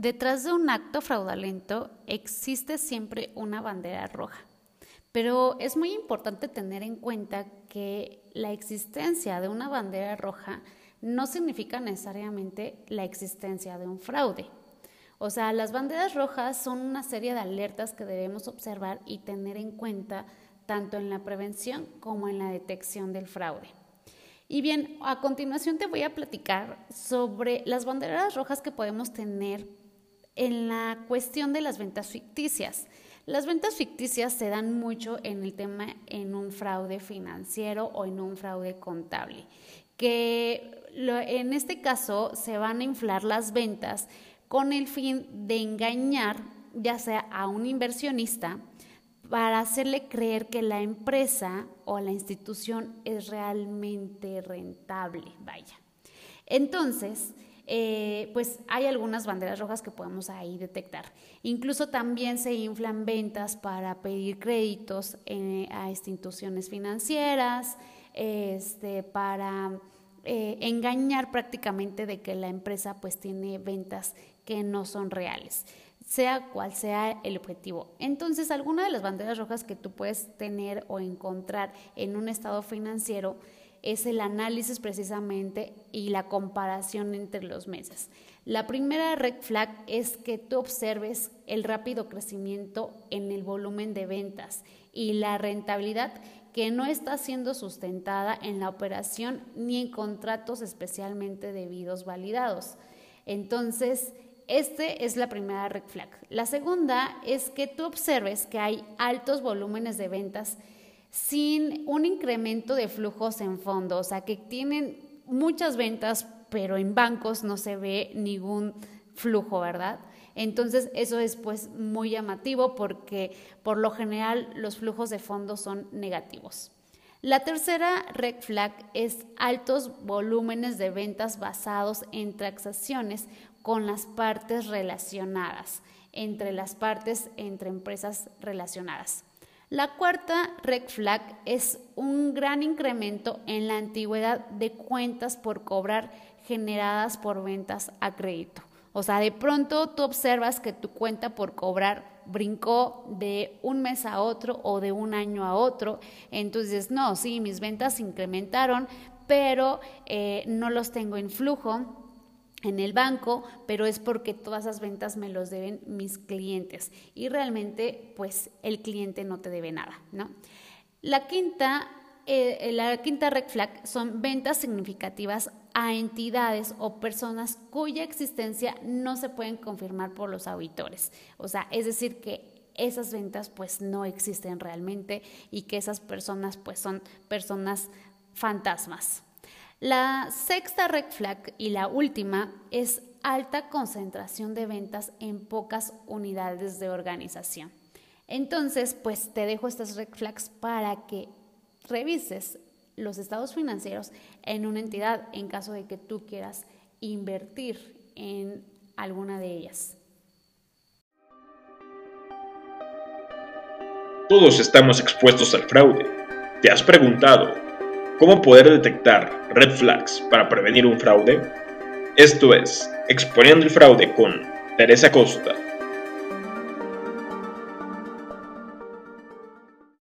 Detrás de un acto fraudulento existe siempre una bandera roja, pero es muy importante tener en cuenta que la existencia de una bandera roja no significa necesariamente la existencia de un fraude. O sea, las banderas rojas son una serie de alertas que debemos observar y tener en cuenta tanto en la prevención como en la detección del fraude. Y bien, a continuación te voy a platicar sobre las banderas rojas que podemos tener en la cuestión de las ventas ficticias. Las ventas ficticias se dan mucho en el tema en un fraude financiero o en un fraude contable, que en este caso se van a inflar las ventas con el fin de engañar ya sea a un inversionista para hacerle creer que la empresa o la institución es realmente rentable, vaya. Entonces, eh, pues hay algunas banderas rojas que podemos ahí detectar. Incluso también se inflan ventas para pedir créditos eh, a instituciones financieras, este, para eh, engañar prácticamente de que la empresa pues tiene ventas que no son reales sea cual sea el objetivo. Entonces, alguna de las banderas rojas que tú puedes tener o encontrar en un estado financiero es el análisis precisamente y la comparación entre los meses. La primera red flag es que tú observes el rápido crecimiento en el volumen de ventas y la rentabilidad que no está siendo sustentada en la operación ni en contratos especialmente debidos validados. Entonces, este es la primera red flag. La segunda es que tú observes que hay altos volúmenes de ventas sin un incremento de flujos en fondo, o sea, que tienen muchas ventas, pero en bancos no se ve ningún flujo, ¿verdad? Entonces, eso es pues muy llamativo porque por lo general los flujos de fondo son negativos. La tercera red flag es altos volúmenes de ventas basados en transacciones con las partes relacionadas, entre las partes entre empresas relacionadas. La cuarta red flag es un gran incremento en la antigüedad de cuentas por cobrar generadas por ventas a crédito. O sea, de pronto tú observas que tu cuenta por cobrar brincó de un mes a otro o de un año a otro. Entonces, no, sí, mis ventas incrementaron, pero eh, no los tengo en flujo en el banco, pero es porque todas esas ventas me los deben mis clientes y realmente pues el cliente no te debe nada, ¿no? La quinta, eh, la quinta red flag son ventas significativas a entidades o personas cuya existencia no se pueden confirmar por los auditores. O sea, es decir que esas ventas pues no existen realmente y que esas personas pues son personas fantasmas. La sexta red flag y la última es alta concentración de ventas en pocas unidades de organización. Entonces, pues te dejo estas red flags para que revises los estados financieros en una entidad en caso de que tú quieras invertir en alguna de ellas. Todos estamos expuestos al fraude. ¿Te has preguntado ¿Cómo poder detectar red flags para prevenir un fraude? Esto es Exponiendo el Fraude con Teresa Costa.